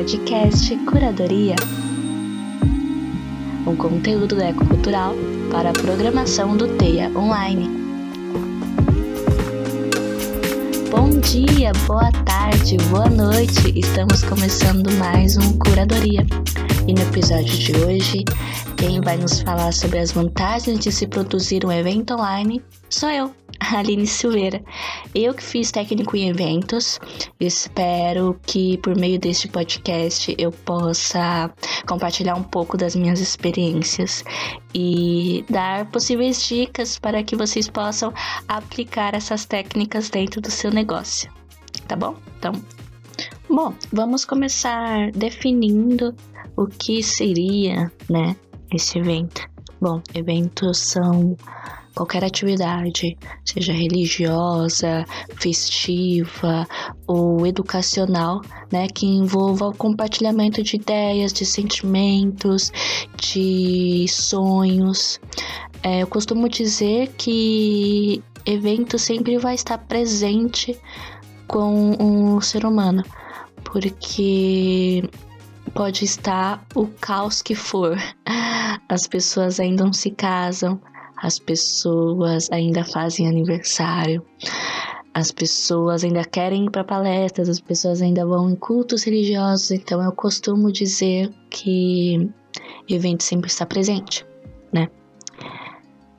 podcast Curadoria, um conteúdo do ecocultural para a programação do TEIA Online. Bom dia, boa tarde, boa noite. Estamos começando mais um Curadoria. E no episódio de hoje, quem vai nos falar sobre as vantagens de se produzir um evento online sou eu, Aline Silveira. Eu que fiz técnico em eventos, espero que por meio deste podcast eu possa compartilhar um pouco das minhas experiências e dar possíveis dicas para que vocês possam aplicar essas técnicas dentro do seu negócio. Tá bom? Então, bom, vamos começar definindo o que seria, né, esse evento. Bom, eventos são qualquer atividade, seja religiosa, festiva ou educacional, né, que envolva o compartilhamento de ideias, de sentimentos, de sonhos. É, eu costumo dizer que evento sempre vai estar presente com o ser humano, porque pode estar o caos que for. As pessoas ainda não se casam, as pessoas ainda fazem aniversário, as pessoas ainda querem ir para palestras, as pessoas ainda vão em cultos religiosos, então eu costumo dizer que evento sempre está presente, né?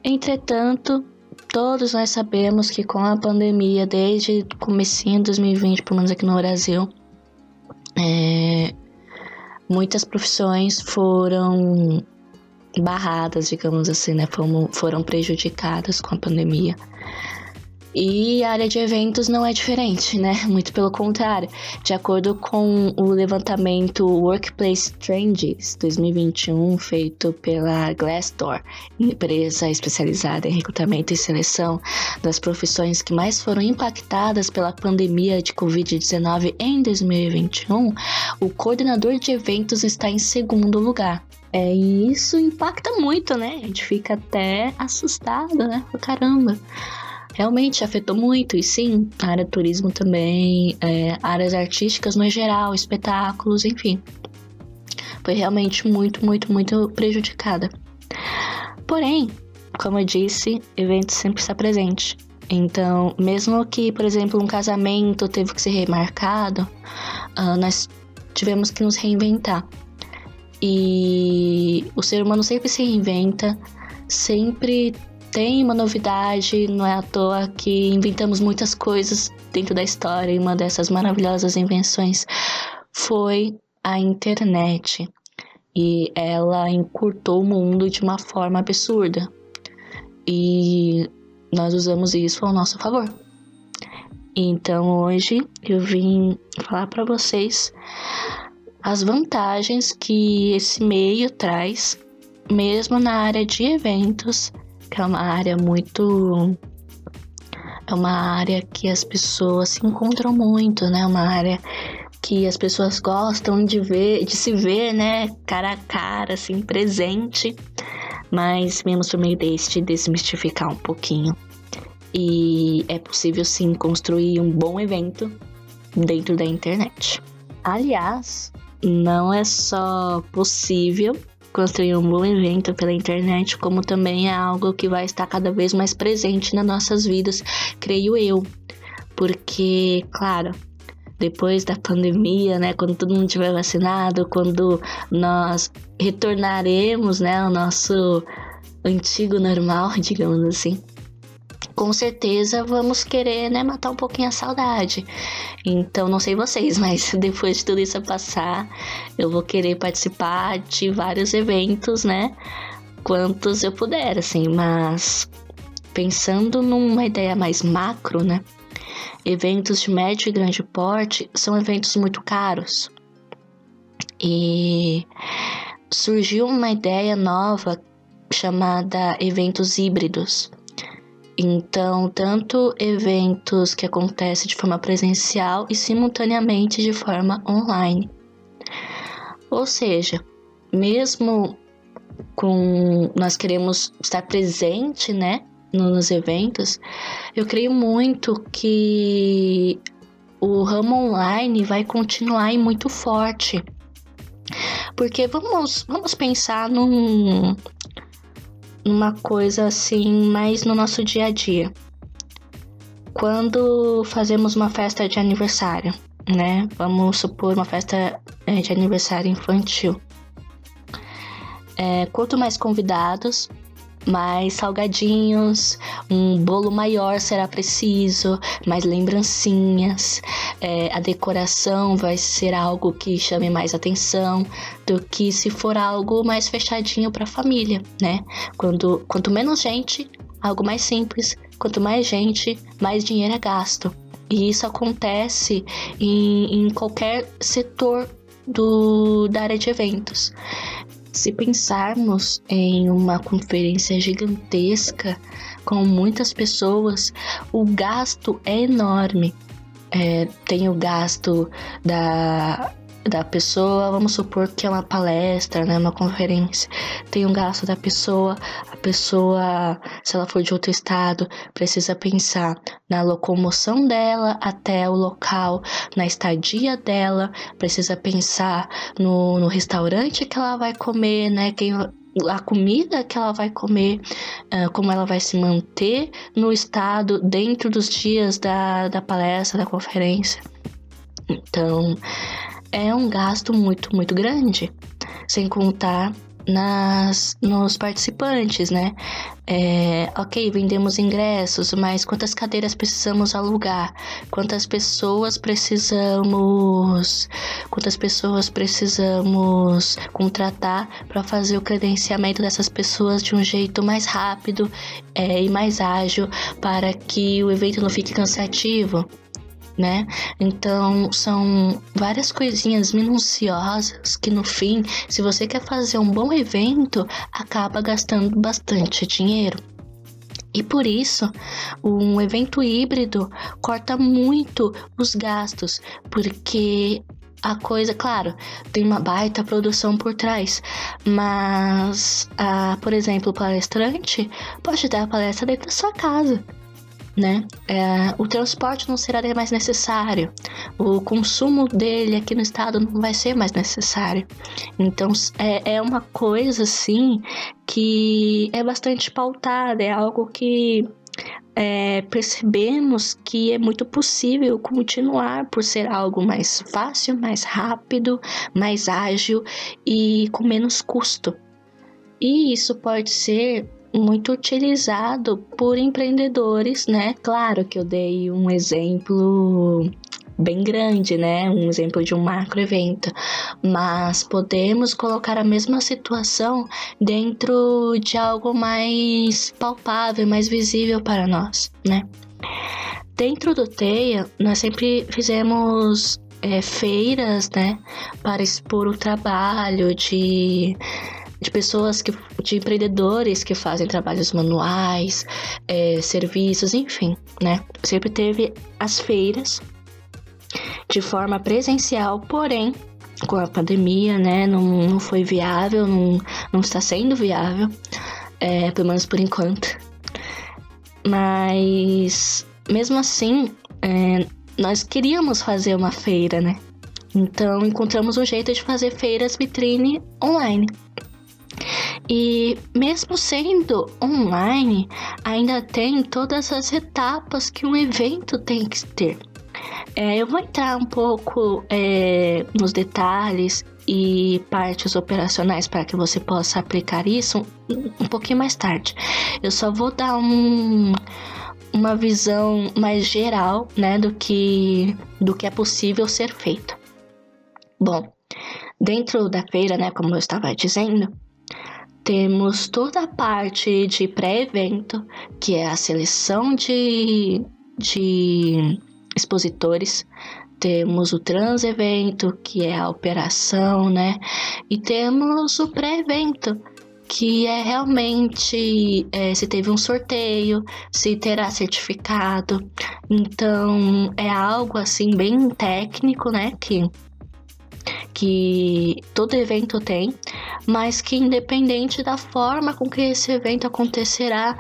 Entretanto, todos nós sabemos que com a pandemia, desde o comecinho de 2020, pelo menos aqui no Brasil, é, muitas profissões foram barradas, digamos assim, né? Foram, foram prejudicadas com a pandemia. E a área de eventos não é diferente, né? Muito pelo contrário. De acordo com o levantamento Workplace Trends 2021, feito pela Glassdoor, empresa especializada em recrutamento e seleção das profissões que mais foram impactadas pela pandemia de Covid-19 em 2021, o coordenador de eventos está em segundo lugar. É, e isso impacta muito, né? A gente fica até assustado, né? Caramba realmente afetou muito. E sim, a área do turismo também, é, áreas artísticas no geral, espetáculos, enfim. Foi realmente muito, muito, muito prejudicada. Porém, como eu disse, evento sempre está presente. Então, mesmo que, por exemplo, um casamento teve que ser remarcado, uh, nós tivemos que nos reinventar. E o ser humano sempre se reinventa, sempre tem uma novidade, não é à toa que inventamos muitas coisas dentro da história e uma dessas maravilhosas invenções foi a internet. E ela encurtou o mundo de uma forma absurda. E nós usamos isso ao nosso favor. Então hoje eu vim falar para vocês as vantagens que esse meio traz, mesmo na área de eventos que é uma área muito. É uma área que as pessoas se encontram muito, né? Uma área que as pessoas gostam de ver, de se ver, né, cara a cara, assim, presente. Mas vemos por meio deste desmistificar um pouquinho. E é possível sim construir um bom evento dentro da internet. Aliás, não é só possível, construir um bom evento pela internet, como também é algo que vai estar cada vez mais presente nas nossas vidas, creio eu. Porque, claro, depois da pandemia, né, quando todo mundo tiver vacinado, quando nós retornaremos, né, ao nosso antigo normal, digamos assim, com certeza vamos querer, né, matar um pouquinho a saudade. Então, não sei vocês, mas depois de tudo isso passar, eu vou querer participar de vários eventos, né? Quantos eu puder, assim, mas pensando numa ideia mais macro, né? Eventos de médio e grande porte são eventos muito caros. E surgiu uma ideia nova chamada eventos híbridos então, tanto eventos que acontecem de forma presencial e simultaneamente de forma online. Ou seja, mesmo com nós queremos estar presente, né, nos eventos, eu creio muito que o ramo online vai continuar e muito forte. Porque vamos, vamos pensar num, numa coisa assim, mais no nosso dia a dia. Quando fazemos uma festa de aniversário, né? Vamos supor uma festa é, de aniversário infantil. É, quanto mais convidados, mais salgadinhos, um bolo maior será preciso, mais lembrancinhas, é, a decoração vai ser algo que chame mais atenção do que se for algo mais fechadinho para a família, né? Quando, quanto menos gente, algo mais simples, quanto mais gente, mais dinheiro é gasto. E isso acontece em, em qualquer setor do, da área de eventos. Se pensarmos em uma conferência gigantesca com muitas pessoas, o gasto é enorme. É, tem o gasto da da pessoa, vamos supor que é uma palestra, né, uma conferência, tem um gasto da pessoa, a pessoa, se ela for de outro estado, precisa pensar na locomoção dela até o local, na estadia dela, precisa pensar no, no restaurante que ela vai comer, né, quem, a comida que ela vai comer, como ela vai se manter no estado dentro dos dias da, da palestra, da conferência. Então, é um gasto muito, muito grande. Sem contar nas nos participantes, né? É, ok, vendemos ingressos, mas quantas cadeiras precisamos alugar? Quantas pessoas precisamos? Quantas pessoas precisamos contratar para fazer o credenciamento dessas pessoas de um jeito mais rápido é, e mais ágil para que o evento não fique cansativo? Né? Então são várias coisinhas minuciosas que no fim, se você quer fazer um bom evento, acaba gastando bastante dinheiro. E por isso, um evento híbrido corta muito os gastos, porque a coisa, claro, tem uma baita produção por trás, mas, a, por exemplo, o palestrante pode dar a palestra dentro da sua casa né? É, o transporte não será mais necessário, o consumo dele aqui no estado não vai ser mais necessário. Então é, é uma coisa assim que é bastante pautada, é algo que é, percebemos que é muito possível continuar por ser algo mais fácil, mais rápido, mais ágil e com menos custo. E isso pode ser muito utilizado por empreendedores, né? Claro que eu dei um exemplo bem grande, né? Um exemplo de um macro evento, mas podemos colocar a mesma situação dentro de algo mais palpável, mais visível para nós, né? Dentro do TEIA, nós sempre fizemos é, feiras, né, para expor o trabalho de de pessoas que de empreendedores que fazem trabalhos manuais, é, serviços, enfim, né? Sempre teve as feiras de forma presencial, porém com a pandemia, né, não, não foi viável, não, não está sendo viável, é, pelo menos por enquanto. Mas mesmo assim, é, nós queríamos fazer uma feira, né? Então encontramos um jeito de fazer feiras vitrine online. E mesmo sendo online, ainda tem todas as etapas que um evento tem que ter. É, eu vou entrar um pouco é, nos detalhes e partes operacionais para que você possa aplicar isso um, pouquinho mais tarde. Eu só vou dar um, uma visão mais geral, né, do que do que é possível ser feito. Bom, dentro da feira, né, como eu estava dizendo, temos toda a parte de pré-evento, que é a seleção de, de expositores. Temos o trans-evento, que é a operação, né? E temos o pré-evento, que é realmente é, se teve um sorteio, se terá certificado. Então é algo assim bem técnico, né? Que que todo evento tem, mas que independente da forma com que esse evento acontecerá,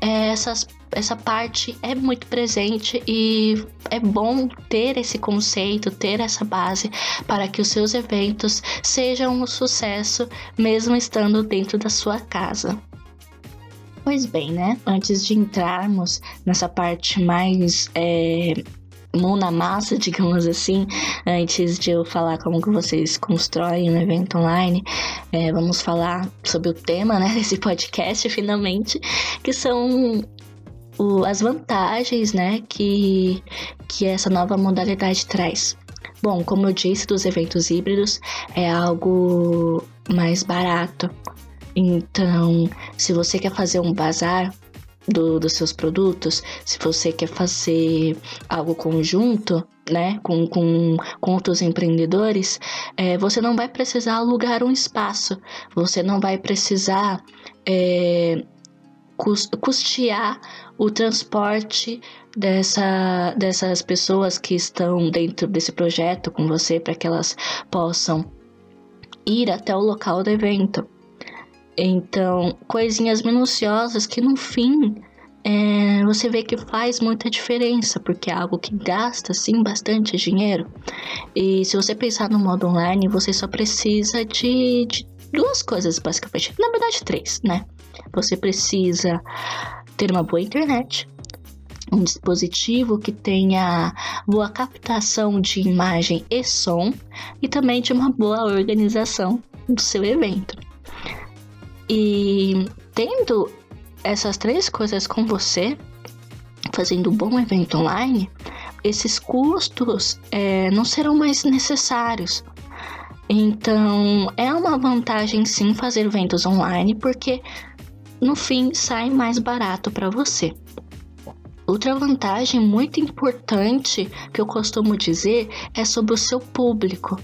é, essas essa parte é muito presente e é bom ter esse conceito, ter essa base para que os seus eventos sejam um sucesso, mesmo estando dentro da sua casa. Pois bem, né? Antes de entrarmos nessa parte mais é, mão na massa, digamos assim, antes de eu falar como que vocês constroem um evento online, é, vamos falar sobre o tema né, desse podcast, finalmente, que são o, as vantagens né, que, que essa nova modalidade traz. Bom, como eu disse, dos eventos híbridos é algo mais barato. Então, se você quer fazer um bazar do, dos seus produtos, se você quer fazer algo conjunto, né, com, com, com outros empreendedores, é, você não vai precisar alugar um espaço, você não vai precisar é, custear o transporte dessa, dessas pessoas que estão dentro desse projeto com você para que elas possam ir até o local do evento. Então, coisinhas minuciosas que no fim é, você vê que faz muita diferença, porque é algo que gasta sim bastante dinheiro. E se você pensar no modo online, você só precisa de, de duas coisas, basicamente. Na verdade, três, né? Você precisa ter uma boa internet, um dispositivo que tenha boa captação de imagem e som e também de uma boa organização do seu evento. E tendo essas três coisas com você, fazendo um bom evento online, esses custos é, não serão mais necessários. Então, é uma vantagem sim fazer eventos online, porque no fim sai mais barato para você. Outra vantagem muito importante que eu costumo dizer é sobre o seu público.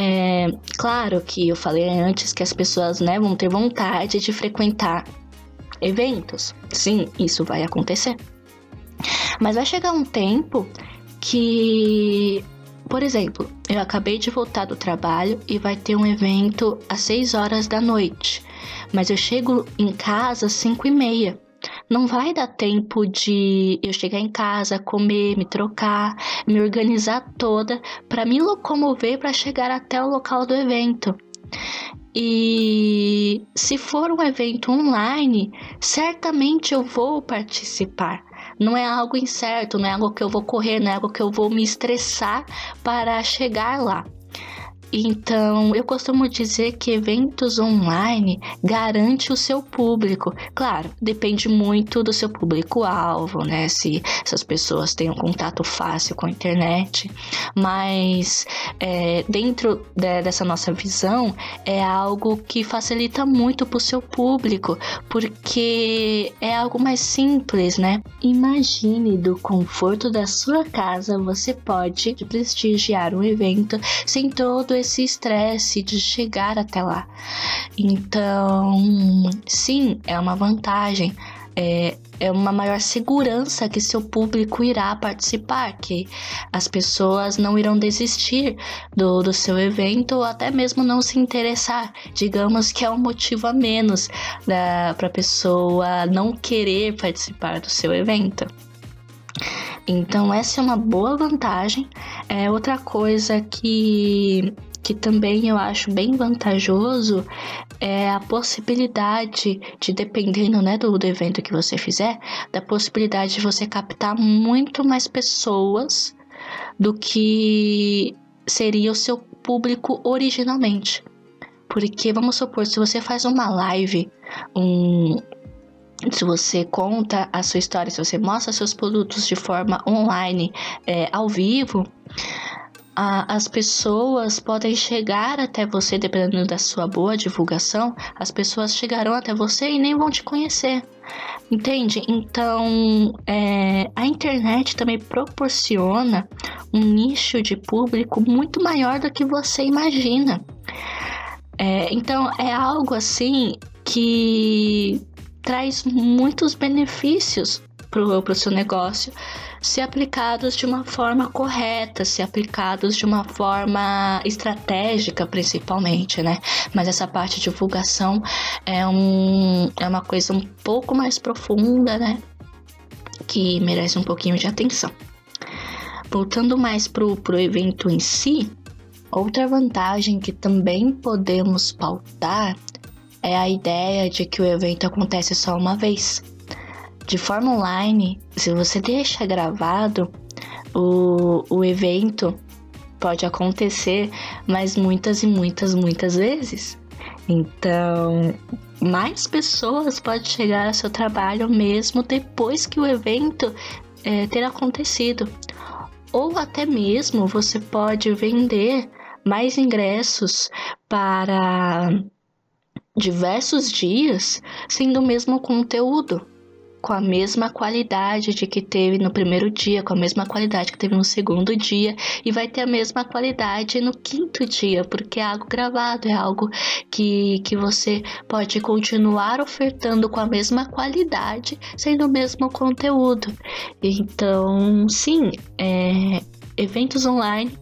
É, claro que eu falei antes que as pessoas né, vão ter vontade de frequentar eventos. Sim, isso vai acontecer. Mas vai chegar um tempo que, por exemplo, eu acabei de voltar do trabalho e vai ter um evento às 6 horas da noite. Mas eu chego em casa às 5 e meia não vai dar tempo de eu chegar em casa, comer, me trocar, me organizar toda para me locomover para chegar até o local do evento. E se for um evento online, certamente eu vou participar. Não é algo incerto, não é algo que eu vou correr, não é algo que eu vou me estressar para chegar lá. Então, eu costumo dizer que eventos online garante o seu público. Claro, depende muito do seu público-alvo, né? Se essas pessoas têm um contato fácil com a internet. Mas é, dentro de, dessa nossa visão, é algo que facilita muito para o seu público, porque é algo mais simples, né? Imagine do conforto da sua casa, você pode prestigiar um evento sem todo esse estresse de chegar até lá. Então, sim, é uma vantagem. É, é uma maior segurança que seu público irá participar, que as pessoas não irão desistir do, do seu evento ou até mesmo não se interessar. Digamos que é um motivo a menos para a pessoa não querer participar do seu evento. Então, essa é uma boa vantagem. É outra coisa que que também eu acho bem vantajoso é a possibilidade de, dependendo né, do, evento que você fizer, da possibilidade de você captar muito mais pessoas do que seria o seu público originalmente. Porque vamos supor, se você faz uma live, um, se você conta a sua história, se você mostra seus produtos de forma online, é, ao vivo, as pessoas podem chegar até você, dependendo da sua boa divulgação, as pessoas chegarão até você e nem vão te conhecer. Entende? Então, é, a internet também proporciona um nicho de público muito maior do que você imagina. É, então, é algo assim que traz muitos benefícios para o seu negócio se aplicados de uma forma correta, se aplicados de uma forma estratégica, principalmente, né? Mas essa parte de divulgação é, um, é uma coisa um pouco mais profunda, né? que merece um pouquinho de atenção. Voltando mais pro, pro evento em si, outra vantagem que também podemos pautar é a ideia de que o evento acontece só uma vez. De forma online, se você deixa gravado, o, o evento pode acontecer, mas muitas e muitas, muitas vezes. Então, mais pessoas podem chegar ao seu trabalho mesmo depois que o evento é, ter acontecido. Ou até mesmo você pode vender mais ingressos para diversos dias, sendo o mesmo conteúdo com a mesma qualidade de que teve no primeiro dia, com a mesma qualidade que teve no segundo dia e vai ter a mesma qualidade no quinto dia, porque é algo gravado, é algo que, que você pode continuar ofertando com a mesma qualidade, sendo o mesmo conteúdo. Então, sim, é, eventos online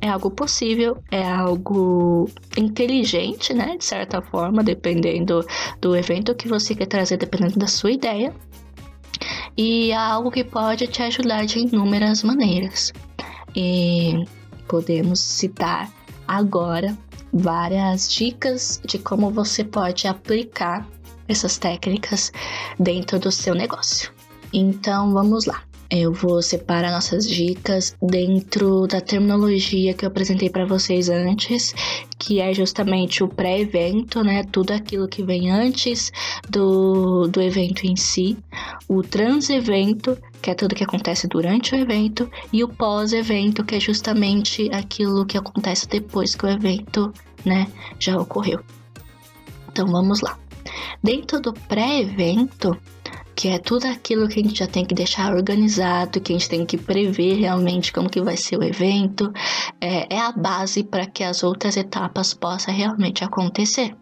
é algo possível, é algo inteligente, né? De certa forma, dependendo do evento que você quer trazer, dependendo da sua ideia e é algo que pode te ajudar de inúmeras maneiras. E podemos citar agora várias dicas de como você pode aplicar essas técnicas dentro do seu negócio. Então vamos lá. Eu vou separar nossas dicas dentro da terminologia que eu apresentei para vocês antes, que é justamente o pré-evento, né? Tudo aquilo que vem antes do, do evento em si, o trans-evento, que é tudo que acontece durante o evento, e o pós-evento, que é justamente aquilo que acontece depois que o evento, né, já ocorreu. Então vamos lá. Dentro do pré-evento, que é tudo aquilo que a gente já tem que deixar organizado, que a gente tem que prever realmente como que vai ser o evento, é, é a base para que as outras etapas possam realmente acontecer.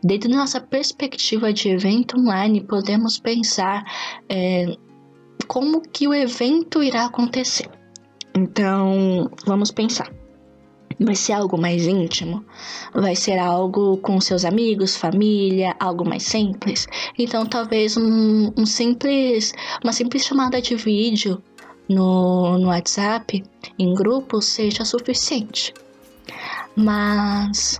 Dentro da nossa perspectiva de evento online, podemos pensar é, como que o evento irá acontecer. Então, vamos pensar. Vai ser algo mais íntimo? Vai ser algo com seus amigos, família, algo mais simples? Então, talvez um, um simples, uma simples chamada de vídeo no, no WhatsApp, em grupo, seja suficiente. Mas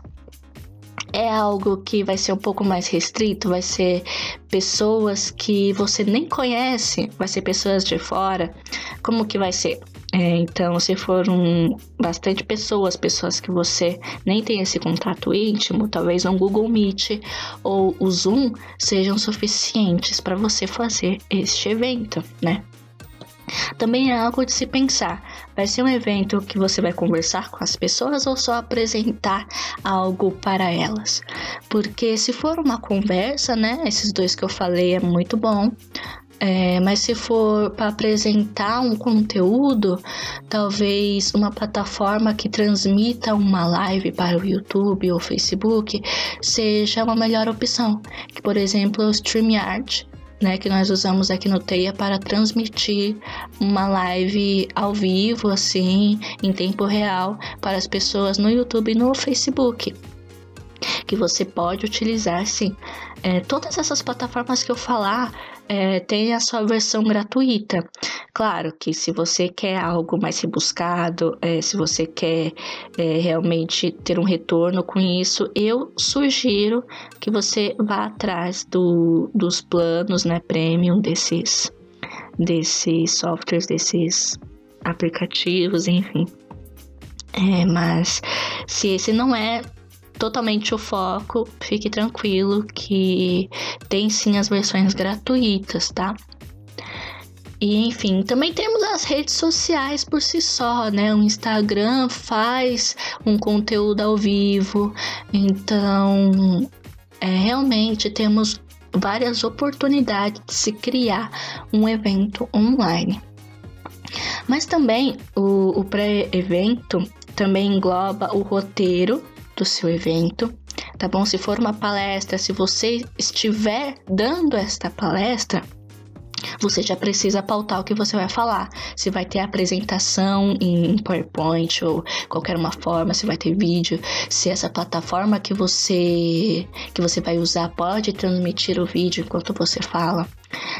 é algo que vai ser um pouco mais restrito, vai ser pessoas que você nem conhece, vai ser pessoas de fora. Como que vai ser? É, então, se foram bastante pessoas, pessoas que você nem tem esse contato íntimo, talvez um Google Meet ou o Zoom sejam suficientes para você fazer este evento, né? Também é algo de se pensar. Vai ser um evento que você vai conversar com as pessoas ou só apresentar algo para elas? Porque se for uma conversa, né? Esses dois que eu falei é muito bom. É, mas se for para apresentar um conteúdo, talvez uma plataforma que transmita uma live para o YouTube ou Facebook seja uma melhor opção. Que, por exemplo, o StreamYard, né, que nós usamos aqui no Teia para transmitir uma live ao vivo, assim, em tempo real, para as pessoas no YouTube e no Facebook que você pode utilizar sim. É, todas essas plataformas que eu falar é, tem a sua versão gratuita. Claro que se você quer algo mais rebuscado, é, se você quer é, realmente ter um retorno com isso, eu sugiro que você vá atrás do, dos planos né, premium desses, desses softwares, desses aplicativos, enfim. É, mas se esse não é totalmente o foco, fique tranquilo que tem sim as versões gratuitas, tá? E enfim, também temos as redes sociais por si só, né? O Instagram faz um conteúdo ao vivo, então é, realmente temos várias oportunidades de se criar um evento online. Mas também o, o pré-evento também engloba o roteiro do seu evento, tá bom? Se for uma palestra, se você estiver dando esta palestra, você já precisa pautar o que você vai falar. Se vai ter apresentação em PowerPoint ou qualquer uma forma, se vai ter vídeo, se essa plataforma que você que você vai usar pode transmitir o vídeo enquanto você fala.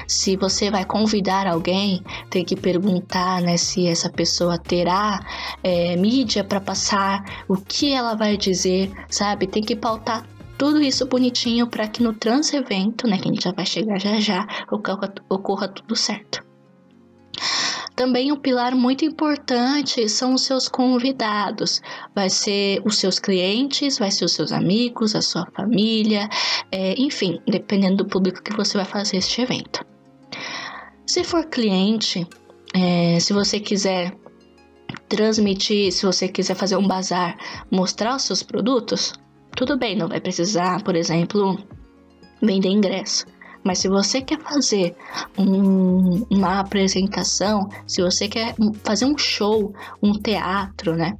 Se você vai convidar alguém, tem que perguntar né, se essa pessoa terá é, mídia para passar, o que ela vai dizer, sabe? Tem que pautar tudo isso bonitinho para que no trans evento, né, que a gente já vai chegar já já, ocorra, ocorra tudo certo. Também um pilar muito importante são os seus convidados. Vai ser os seus clientes, vai ser os seus amigos, a sua família, é, enfim, dependendo do público que você vai fazer este evento. Se for cliente, é, se você quiser transmitir, se você quiser fazer um bazar, mostrar os seus produtos, tudo bem, não vai precisar, por exemplo, vender ingresso. Mas se você quer fazer um, uma apresentação, se você quer fazer um show, um teatro, né?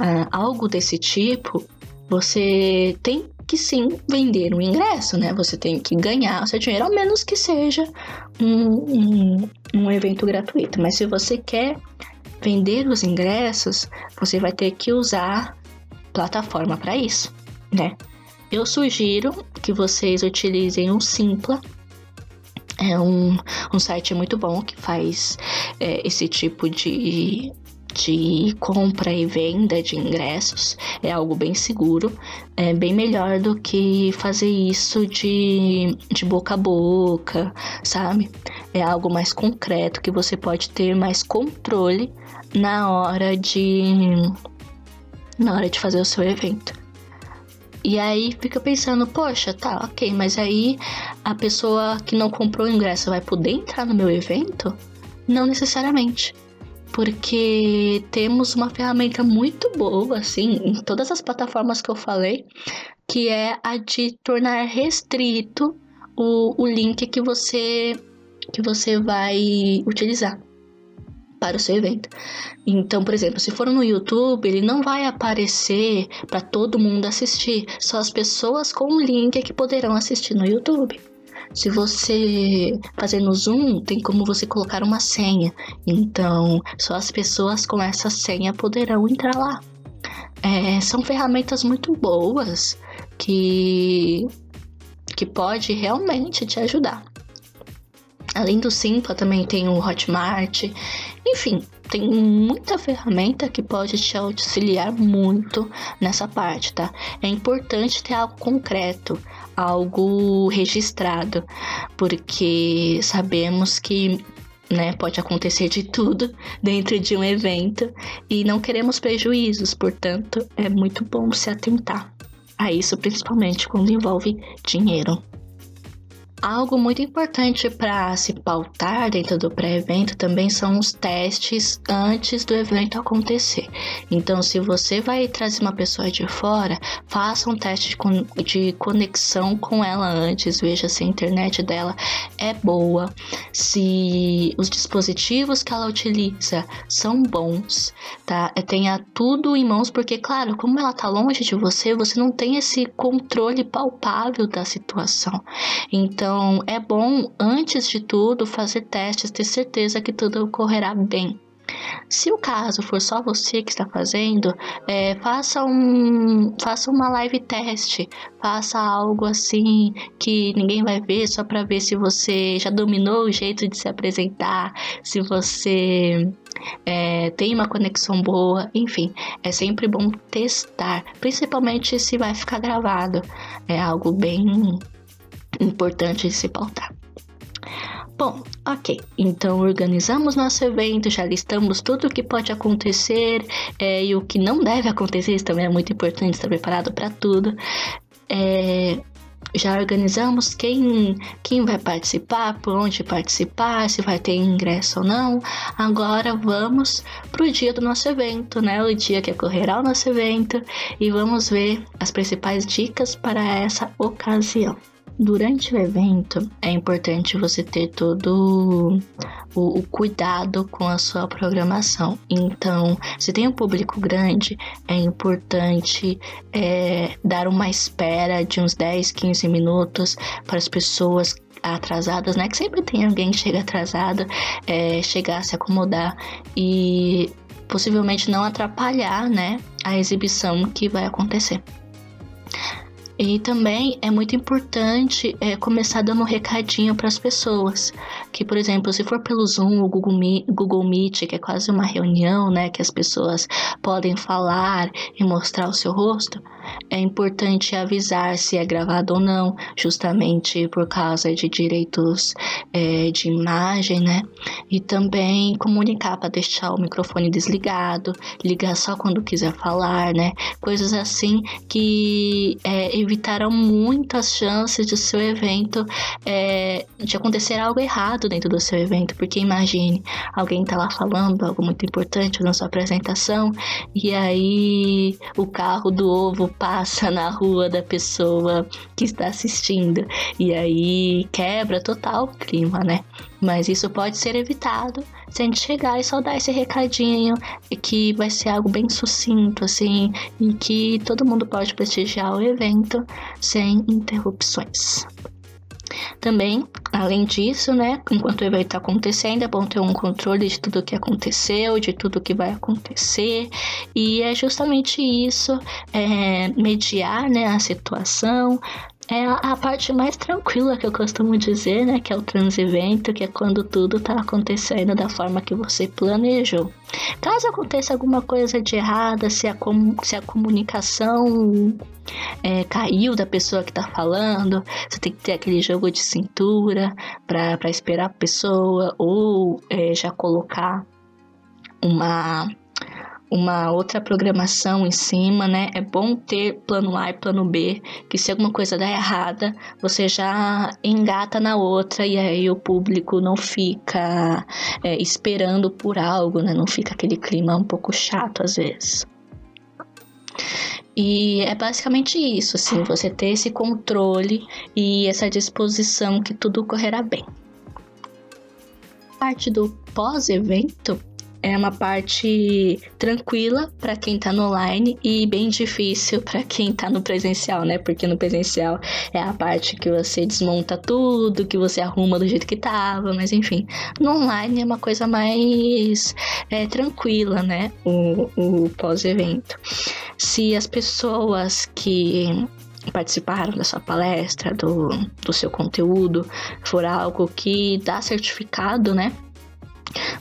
Uh, algo desse tipo, você tem que sim vender um ingresso, né? Você tem que ganhar o seu dinheiro, ao menos que seja um, um, um evento gratuito. Mas se você quer vender os ingressos, você vai ter que usar plataforma para isso né? Eu sugiro que vocês utilizem o Simpla. É um, um site muito bom que faz é, esse tipo de, de compra e venda de ingressos. É algo bem seguro, é bem melhor do que fazer isso de, de boca a boca, sabe? É algo mais concreto que você pode ter mais controle na hora de na hora de fazer o seu evento. E aí fica pensando, poxa, tá, ok, mas aí a pessoa que não comprou o ingresso vai poder entrar no meu evento? Não necessariamente. Porque temos uma ferramenta muito boa, assim, em todas as plataformas que eu falei, que é a de tornar restrito o, o link que você, que você vai utilizar para o seu evento. Então, por exemplo, se for no YouTube, ele não vai aparecer para todo mundo assistir, só as pessoas com o link é que poderão assistir no YouTube. Se você fazer no Zoom, tem como você colocar uma senha. Então, só as pessoas com essa senha poderão entrar lá. É, são ferramentas muito boas que que pode realmente te ajudar. Além do Simpla, também tem o Hotmart. Enfim, tem muita ferramenta que pode te auxiliar muito nessa parte, tá? É importante ter algo concreto, algo registrado, porque sabemos que né, pode acontecer de tudo dentro de um evento e não queremos prejuízos, portanto, é muito bom se atentar a isso, principalmente quando envolve dinheiro. Algo muito importante para se pautar dentro do pré-evento também são os testes antes do evento acontecer. Então, se você vai trazer uma pessoa de fora, faça um teste de conexão com ela antes, veja se a internet dela é boa, se os dispositivos que ela utiliza são bons, tá? É, tenha tudo em mãos, porque, claro, como ela tá longe de você, você não tem esse controle palpável da situação. Então, então, é bom, antes de tudo, fazer testes, ter certeza que tudo ocorrerá bem. Se o caso for só você que está fazendo, é, faça, um, faça uma live teste, faça algo assim que ninguém vai ver, só para ver se você já dominou o jeito de se apresentar, se você é, tem uma conexão boa, enfim, é sempre bom testar, principalmente se vai ficar gravado, é algo bem importante se pautar. Bom, ok. Então organizamos nosso evento, já listamos tudo o que pode acontecer é, e o que não deve acontecer. Isso também é muito importante estar preparado para tudo. É, já organizamos quem, quem vai participar, por onde participar, se vai ter ingresso ou não. Agora vamos para o dia do nosso evento, né? O dia que ocorrerá o nosso evento e vamos ver as principais dicas para essa ocasião. Durante o evento, é importante você ter todo o, o, cuidado com a sua programação. Então, se tem um público grande, é importante é, dar uma espera de uns 10, 15 minutos para as pessoas atrasadas, né? Que sempre tem alguém que chega atrasado, é, chegar a se acomodar e possivelmente não atrapalhar, né, a exibição que vai acontecer. E também é muito importante é, começar dando um recadinho para as pessoas. Que, por exemplo, se for pelo Zoom ou Google Meet, que é quase uma reunião, né, que as pessoas podem falar e mostrar o seu rosto, é importante avisar se é gravado ou não, justamente por causa de direitos é, de imagem, né? E também comunicar para deixar o microfone desligado, ligar só quando quiser falar, né? Coisas assim que é, evitarão muitas chances de seu evento é, de acontecer algo errado dentro do seu evento, porque imagine alguém tá lá falando algo muito importante na sua apresentação e aí o carro do ovo passa na rua da pessoa que está assistindo. E aí quebra total o clima, né? Mas isso pode ser evitado se a gente chegar e só dar esse recadinho que vai ser algo bem sucinto, assim, e que todo mundo pode prestigiar o evento sem interrupções. Também, além disso, né, enquanto o evento está acontecendo, é bom ter um controle de tudo que aconteceu, de tudo que vai acontecer, e é justamente isso, é, mediar, né, a situação, é a parte mais tranquila que eu costumo dizer, né? Que é o transevento, que é quando tudo tá acontecendo da forma que você planejou. Caso aconteça alguma coisa de errada, se a, com, se a comunicação é, caiu da pessoa que tá falando, você tem que ter aquele jogo de cintura para esperar a pessoa ou é, já colocar uma uma outra programação em cima, né? É bom ter plano A e plano B, que se alguma coisa der errada, você já engata na outra e aí o público não fica é, esperando por algo, né? Não fica aquele clima um pouco chato às vezes. E é basicamente isso, assim, você ter esse controle e essa disposição que tudo correrá bem. Parte do pós-evento é uma parte tranquila para quem tá no online e bem difícil para quem tá no presencial, né? Porque no presencial é a parte que você desmonta tudo, que você arruma do jeito que tava, mas enfim. No online é uma coisa mais é, tranquila, né? O, o pós-evento. Se as pessoas que participaram da sua palestra, do, do seu conteúdo, for algo que dá certificado, né?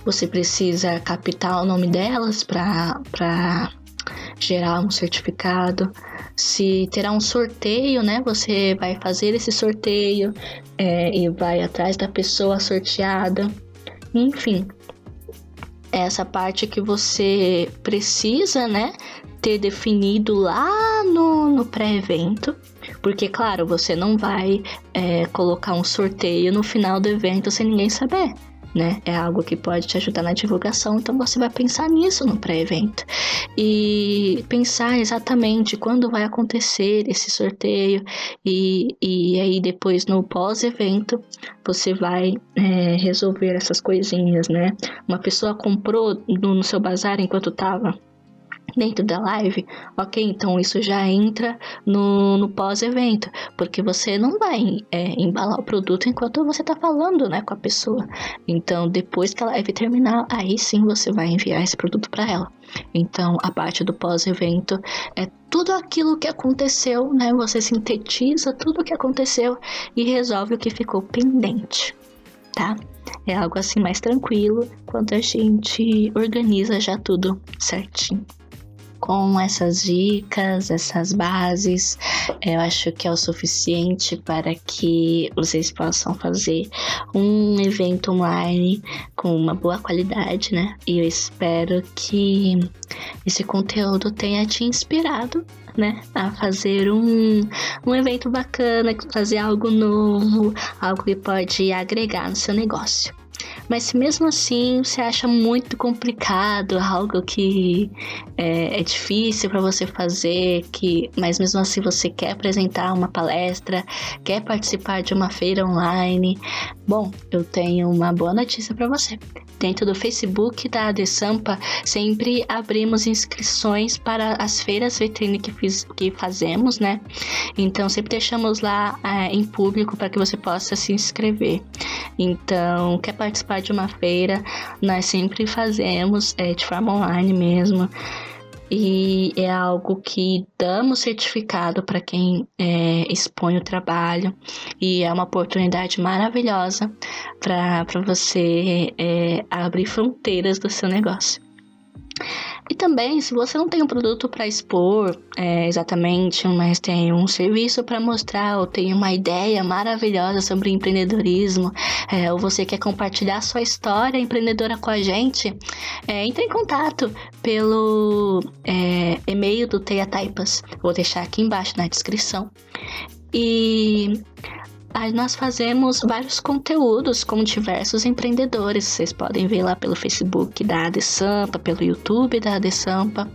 Você precisa captar o nome delas para gerar um certificado. Se terá um sorteio, né? Você vai fazer esse sorteio é, e vai atrás da pessoa sorteada. Enfim, essa parte que você precisa, né? Ter definido lá no, no pré-evento. Porque, claro, você não vai é, colocar um sorteio no final do evento sem ninguém saber né? É algo que pode te ajudar na divulgação, então você vai pensar nisso no pré-evento e pensar exatamente quando vai acontecer esse sorteio e, e aí depois no pós-evento você vai é, resolver essas coisinhas, né? Uma pessoa comprou no, no seu bazar enquanto tava dentro da live, ok? Então isso já entra no, no pós-evento, porque você não vai é, embalar o produto enquanto você está falando, né, com a pessoa. Então depois que a live terminar, aí sim você vai enviar esse produto para ela. Então a parte do pós-evento é tudo aquilo que aconteceu, né? Você sintetiza tudo o que aconteceu e resolve o que ficou pendente, tá? É algo assim mais tranquilo quando a gente organiza já tudo certinho com essas dicas, essas bases, eu acho que é o suficiente para que vocês possam fazer um evento online com uma boa qualidade, né? E eu espero que esse conteúdo tenha te inspirado né, a fazer um, um evento bacana, fazer algo novo, algo que pode agregar no seu negócio. Mas mesmo assim você acha muito complicado, algo que é, é difícil para você fazer, que, mas mesmo assim você quer apresentar uma palestra, quer participar de uma feira online, bom, eu tenho uma boa notícia para você. Dentro do Facebook da Adesampa, sempre abrimos inscrições para as feiras vitrine que, fiz, que fazemos, né? Então sempre deixamos lá é, em público para que você possa se inscrever. Então, quer participar de uma feira, nós sempre fazemos é, de forma online mesmo. E é algo que damos certificado para quem é, expõe o trabalho, e é uma oportunidade maravilhosa para você é, abrir fronteiras do seu negócio. E também, se você não tem um produto para expor é, exatamente, mas tem um serviço para mostrar, ou tem uma ideia maravilhosa sobre empreendedorismo, é, ou você quer compartilhar sua história empreendedora com a gente, é, entre em contato pelo é, e-mail do Teia Taipas. Vou deixar aqui embaixo na descrição. E Aí nós fazemos vários conteúdos com diversos empreendedores. Vocês podem ver lá pelo Facebook da Adesampa, pelo YouTube da Adesampa.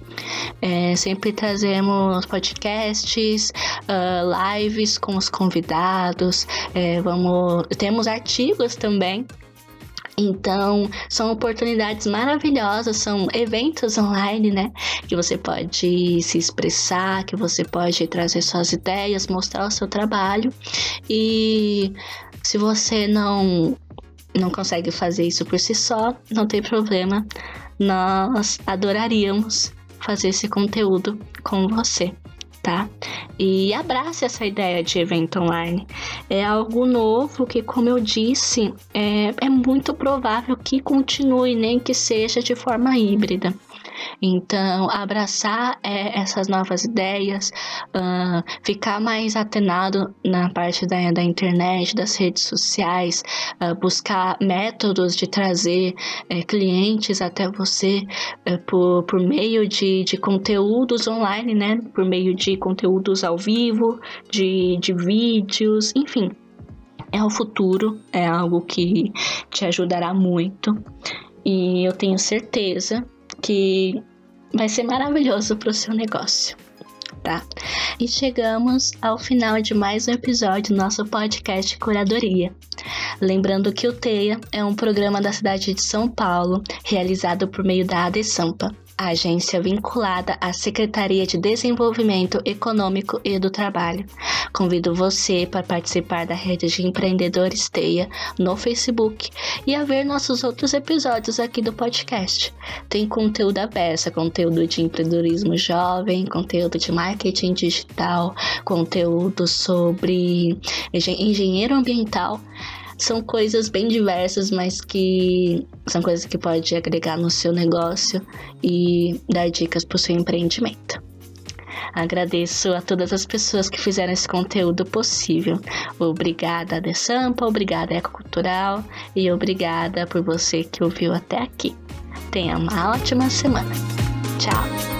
É, sempre trazemos podcasts, uh, lives com os convidados. É, vamos, temos artigos também então, são oportunidades maravilhosas, são eventos online, né? Que você pode se expressar, que você pode trazer suas ideias, mostrar o seu trabalho. E se você não não consegue fazer isso por si só, não tem problema. Nós adoraríamos fazer esse conteúdo com você tá? E abrace essa ideia de evento online. É algo novo que, como eu disse, é, é muito provável que continue, nem que seja de forma híbrida. Então, abraçar é, essas novas ideias, uh, ficar mais atenado na parte da, da internet, das redes sociais, uh, buscar métodos de trazer uh, clientes até você eh, por, por meio de, de conteúdos online, né? Por meio de conteúdos ao vivo, de, de vídeos, enfim é o futuro, é algo que te ajudará muito. E eu tenho certeza que vai ser maravilhoso para o seu negócio, tá? E chegamos ao final de mais um episódio do nosso podcast Curadoria. Lembrando que o TEIA é um programa da cidade de São Paulo, realizado por meio da ADESAMPA, agência vinculada à Secretaria de Desenvolvimento Econômico e do Trabalho. Convido você para participar da rede de empreendedores Teia no Facebook e a ver nossos outros episódios aqui do podcast. Tem conteúdo aberto, conteúdo de empreendedorismo jovem, conteúdo de marketing digital, conteúdo sobre engenheiro ambiental são coisas bem diversas, mas que são coisas que pode agregar no seu negócio e dar dicas para o seu empreendimento. Agradeço a todas as pessoas que fizeram esse conteúdo possível. Obrigada, Sampa, obrigada, Ecocultural, e obrigada por você que ouviu até aqui. Tenha uma ótima semana. Tchau!